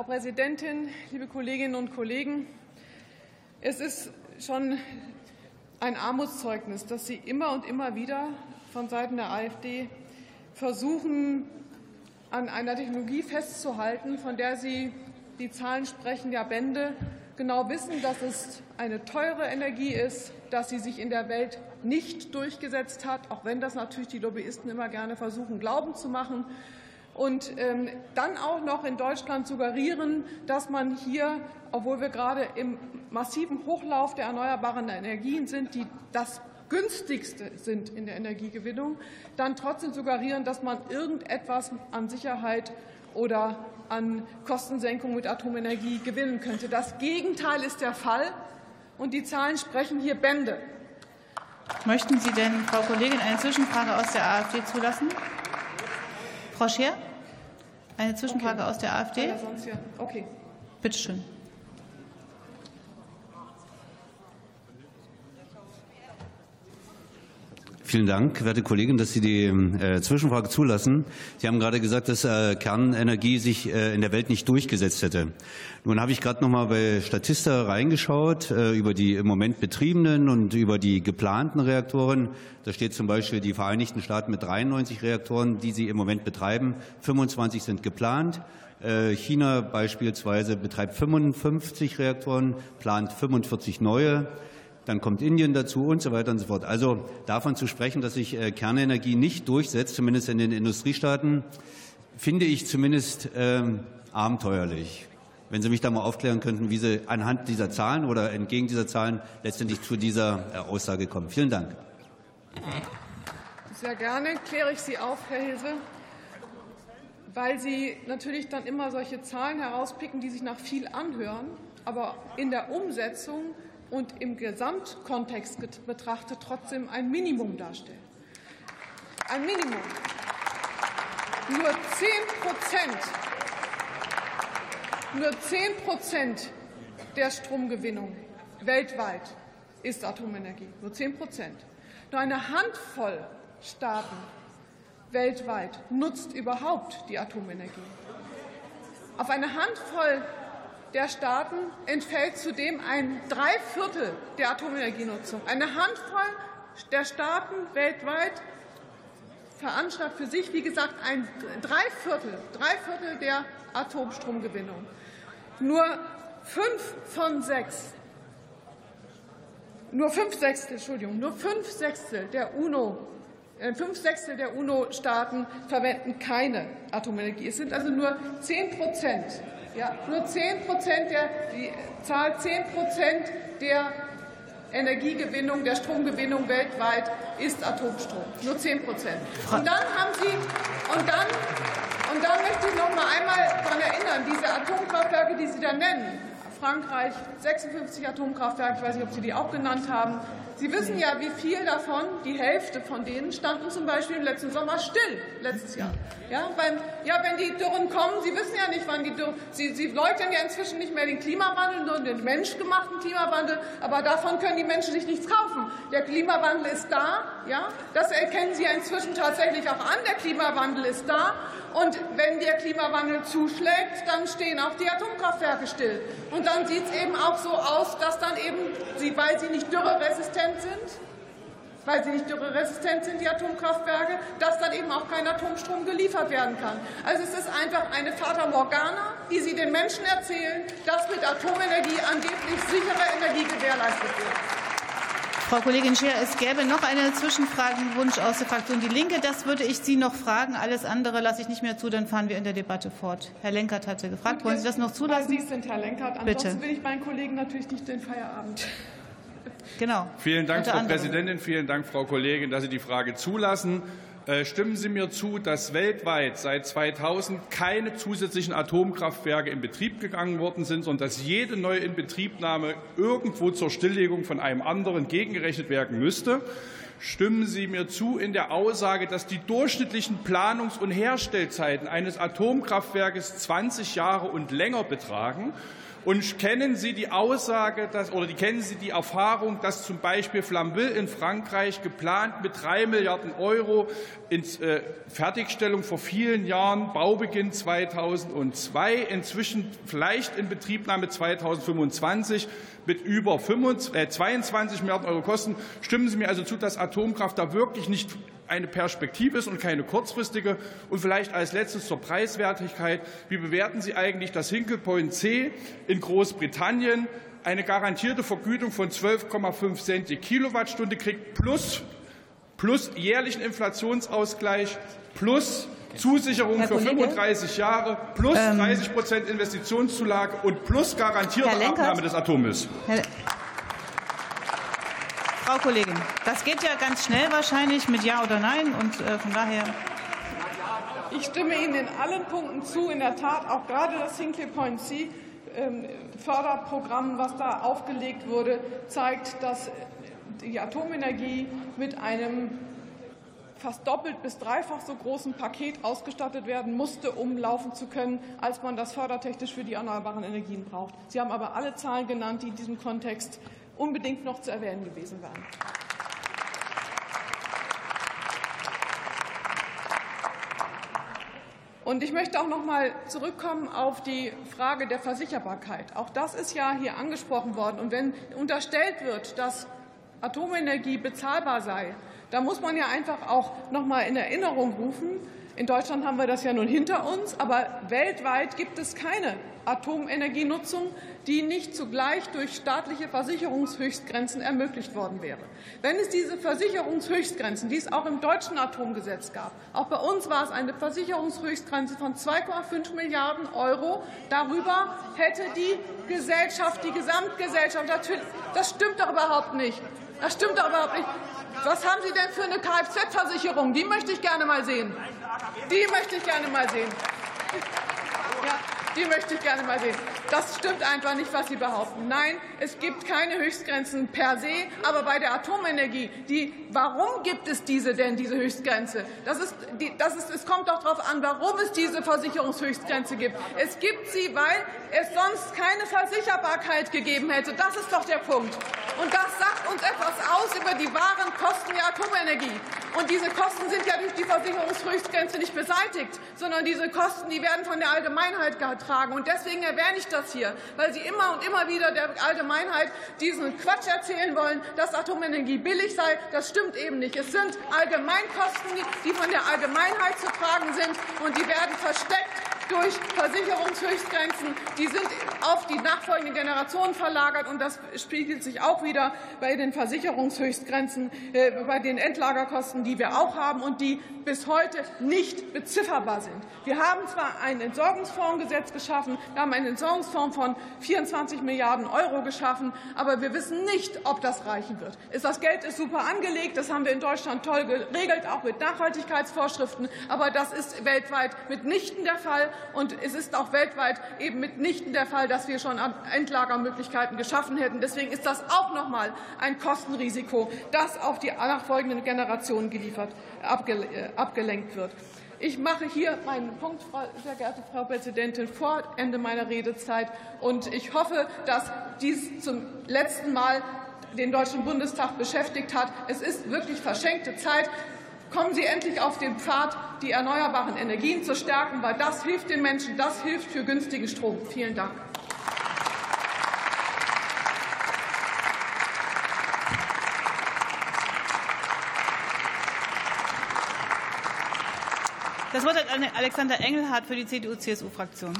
Frau Präsidentin, liebe Kolleginnen und Kollegen! Es ist schon ein Armutszeugnis, dass Sie immer und immer wieder von Seiten der AfD versuchen, an einer Technologie festzuhalten, von der Sie, die Zahlen sprechen ja Bände, genau wissen, dass es eine teure Energie ist, dass sie sich in der Welt nicht durchgesetzt hat, auch wenn das natürlich die Lobbyisten immer gerne versuchen, glauben zu machen. Und ähm, dann auch noch in Deutschland suggerieren, dass man hier, obwohl wir gerade im massiven Hochlauf der erneuerbaren Energien sind, die das günstigste sind in der Energiegewinnung, dann trotzdem suggerieren, dass man irgendetwas an Sicherheit oder an Kostensenkung mit Atomenergie gewinnen könnte. Das Gegenteil ist der Fall, und die Zahlen sprechen hier Bände. Möchten Sie denn, Frau Kollegin, eine Zwischenfrage aus der AfD zulassen? Frau Scheer, eine Zwischenfrage okay. aus der AfD? Okay. Bitte Vielen Dank, werte Kollegin, dass Sie die äh, Zwischenfrage zulassen. Sie haben gerade gesagt, dass äh, Kernenergie sich äh, in der Welt nicht durchgesetzt hätte. Nun habe ich gerade noch mal bei Statista reingeschaut äh, über die im Moment betriebenen und über die geplanten Reaktoren. Da steht zum Beispiel die Vereinigten Staaten mit 93 Reaktoren, die sie im Moment betreiben. 25 sind geplant. Äh, China beispielsweise betreibt 55 Reaktoren, plant 45 neue dann kommt Indien dazu und so weiter und so fort. Also davon zu sprechen, dass sich äh, Kernenergie nicht durchsetzt, zumindest in den Industriestaaten, finde ich zumindest ähm, abenteuerlich. Wenn Sie mich da mal aufklären könnten, wie Sie anhand dieser Zahlen oder entgegen dieser Zahlen letztendlich zu dieser äh, Aussage kommen. Vielen Dank. Sehr gerne kläre ich Sie auf, Herr Hilse, weil Sie natürlich dann immer solche Zahlen herauspicken, die sich nach viel anhören, aber in der Umsetzung und im Gesamtkontext betrachtet trotzdem ein Minimum darstellen. Ein Minimum. Nur 10 Prozent, nur 10 Prozent der Stromgewinnung weltweit ist Atomenergie. Nur 10 Prozent. Nur eine Handvoll Staaten weltweit nutzt überhaupt die Atomenergie. Auf eine Handvoll der Staaten entfällt zudem ein Dreiviertel der Atomenergienutzung. Eine Handvoll der Staaten weltweit veranschlagt für sich, wie gesagt, ein Dreiviertel, Dreiviertel der Atomstromgewinnung. Nur fünf von sechs, nur fünf Sechstel, Entschuldigung, nur fünf Sechstel der UNO äh, Fünf Sechstel der UNO-Staaten verwenden keine Atomenergie. Es sind also nur zehn Prozent ja, nur 10 Prozent der, die Zahl 10 Prozent der Energiegewinnung, der Stromgewinnung weltweit ist Atomstrom. Nur 10 Prozent. Und dann haben Sie, und dann, und dann möchte ich noch mal einmal daran erinnern, diese Atomkraftwerke, die Sie da nennen, Frankreich 56 Atomkraftwerke, ich weiß nicht, ob Sie die auch genannt haben, Sie wissen ja, wie viel davon, die Hälfte von denen standen zum Beispiel im letzten Sommer still, letztes Jahr. Ja, beim, ja wenn die Dürren kommen, Sie wissen ja nicht, wann die Dürren, Sie, Sie leugnen ja inzwischen nicht mehr den Klimawandel, nur den menschgemachten Klimawandel, aber davon können die Menschen sich nichts kaufen. Der Klimawandel ist da, ja, das erkennen Sie ja inzwischen tatsächlich auch an, der Klimawandel ist da und wenn der Klimawandel zuschlägt, dann stehen auch die Atomkraftwerke still. Und dann sieht es eben auch so aus, dass dann eben, weil sie nicht dürreresistent sind, weil sie nicht dürreresistent sind, die Atomkraftwerke, dass dann eben auch kein Atomstrom geliefert werden kann. Also es ist einfach eine Fata Morgana, die Sie den Menschen erzählen, dass mit Atomenergie angeblich sichere Energie gewährleistet wird. Frau Kollegin Scheer, es gäbe noch einen Zwischenfragenwunsch aus der Fraktion Die Linke. Das würde ich Sie noch fragen. Alles andere lasse ich nicht mehr zu. Dann fahren wir in der Debatte fort. Herr Lenkert hatte gefragt. Wollen Sie das noch zulassen? Sie sind Herr Lenkert. Ansonsten Bitte. will ich meinen Kollegen natürlich nicht den Feierabend. Genau. Vielen Dank, Frau Präsidentin. Vielen Dank, Frau Kollegin, dass Sie die Frage zulassen. Äh, stimmen Sie mir zu, dass weltweit seit 2000 keine zusätzlichen Atomkraftwerke in Betrieb gegangen worden sind, sondern dass jede neue Inbetriebnahme irgendwo zur Stilllegung von einem anderen gegengerechnet werden müsste? Stimmen Sie mir zu in der Aussage, dass die durchschnittlichen Planungs- und Herstellzeiten eines Atomkraftwerkes 20 Jahre und länger betragen? Und kennen Sie die Aussage dass, oder kennen Sie die Erfahrung, dass zum Beispiel Flamville in Frankreich geplant mit drei Milliarden Euro in äh, Fertigstellung vor vielen Jahren, Baubeginn 2002, inzwischen vielleicht in Betriebnahme 2025 mit über 25, äh, 22 Milliarden Euro Kosten. Stimmen Sie mir also zu, dass Atomkraft da wirklich nicht eine Perspektive ist und keine kurzfristige. Und vielleicht als letztes zur Preiswertigkeit. Wie bewerten Sie eigentlich das Hinkley Point C in Großbritannien? Eine garantierte Vergütung von 12,5 Cent die Kilowattstunde kriegt plus, plus jährlichen Inflationsausgleich plus Zusicherung für 35 Jahre plus 30 ähm, Prozent Investitionszulage und plus garantierte Abnahme des Atommülls. Frau Kollegin, das geht ja ganz schnell wahrscheinlich mit Ja oder Nein und äh, von daher. Ich stimme Ihnen in allen Punkten zu. In der Tat, auch gerade das Hinkley Point C ähm, Förderprogramm, was da aufgelegt wurde, zeigt, dass die Atomenergie mit einem fast doppelt bis dreifach so großen Paket ausgestattet werden musste, um laufen zu können, als man das fördertechnisch für die erneuerbaren Energien braucht. Sie haben aber alle Zahlen genannt, die in diesem Kontext unbedingt noch zu erwähnen gewesen waren. Und ich möchte auch noch mal zurückkommen auf die Frage der Versicherbarkeit. Auch das ist ja hier angesprochen worden. Und wenn unterstellt wird, dass Atomenergie bezahlbar sei, da muss man ja einfach auch noch mal in Erinnerung rufen, in Deutschland haben wir das ja nun hinter uns, aber weltweit gibt es keine Atomenergienutzung, die nicht zugleich durch staatliche Versicherungshöchstgrenzen ermöglicht worden wäre. Wenn es diese Versicherungshöchstgrenzen, die es auch im deutschen Atomgesetz gab, auch bei uns war es eine Versicherungshöchstgrenze von 2,5 Milliarden Euro, darüber hätte die Gesellschaft, die Gesamtgesellschaft, natürlich, das stimmt doch überhaupt nicht. Das stimmt doch überhaupt nicht. Was haben Sie denn für eine Kfz-Versicherung? Die möchte ich gerne mal sehen. Die möchte ich gerne mal sehen. Die möchte ich gerne mal sehen. Das stimmt einfach nicht, was Sie behaupten. Nein, es gibt keine Höchstgrenzen per se, aber bei der Atomenergie, die, warum gibt es diese denn, diese Höchstgrenze? Das ist, die, das ist, es kommt doch darauf an, warum es diese Versicherungshöchstgrenze gibt. Es gibt sie, weil es sonst keine Versicherbarkeit gegeben hätte. Das ist doch der Punkt. Und das sagt uns etwas aus über die wahren Kosten der Atomenergie. Und diese Kosten sind ja durch die Versicherungshöchstgrenze nicht beseitigt, sondern diese Kosten, die werden von der Allgemeinheit getragen. Und deswegen erwähne ich das hier, weil Sie immer und immer wieder der Allgemeinheit diesen Quatsch erzählen wollen, dass Atomenergie billig sei. Das stimmt eben nicht. Es sind Allgemeinkosten, die von der Allgemeinheit zu tragen sind, und die werden versteckt durch Versicherungshöchstgrenzen. Die sind auf die nachfolgenden Generationen verlagert, und das spiegelt sich auch wieder bei den Versicherungshöchstgrenzen, äh, bei den Endlagerkosten, die wir auch haben und die bis heute nicht bezifferbar sind. Wir haben zwar ein Entsorgungsfondsgesetz geschaffen, wir haben einen Entsorgungsfonds von 24 Milliarden Euro geschaffen, aber wir wissen nicht, ob das reichen wird. Das Geld ist super angelegt, das haben wir in Deutschland toll geregelt, auch mit Nachhaltigkeitsvorschriften, aber das ist weltweit mitnichten der Fall. Und es ist auch weltweit eben mitnichten der Fall, dass wir schon Endlagermöglichkeiten geschaffen hätten. Deswegen ist das auch noch mal ein Kostenrisiko, das auf die nachfolgenden Generationen geliefert, äh, abgelenkt wird. Ich mache hier meinen Punkt, sehr geehrte Frau Präsidentin, vor Ende meiner Redezeit. Und ich hoffe, dass dies zum letzten Mal den Deutschen Bundestag beschäftigt hat. Es ist wirklich verschenkte Zeit. Kommen Sie endlich auf den Pfad, die erneuerbaren Energien zu stärken, weil das hilft den Menschen, das hilft für günstigen Strom. Vielen Dank. Das Wort hat Alexander Engelhardt für die CDU-CSU-Fraktion.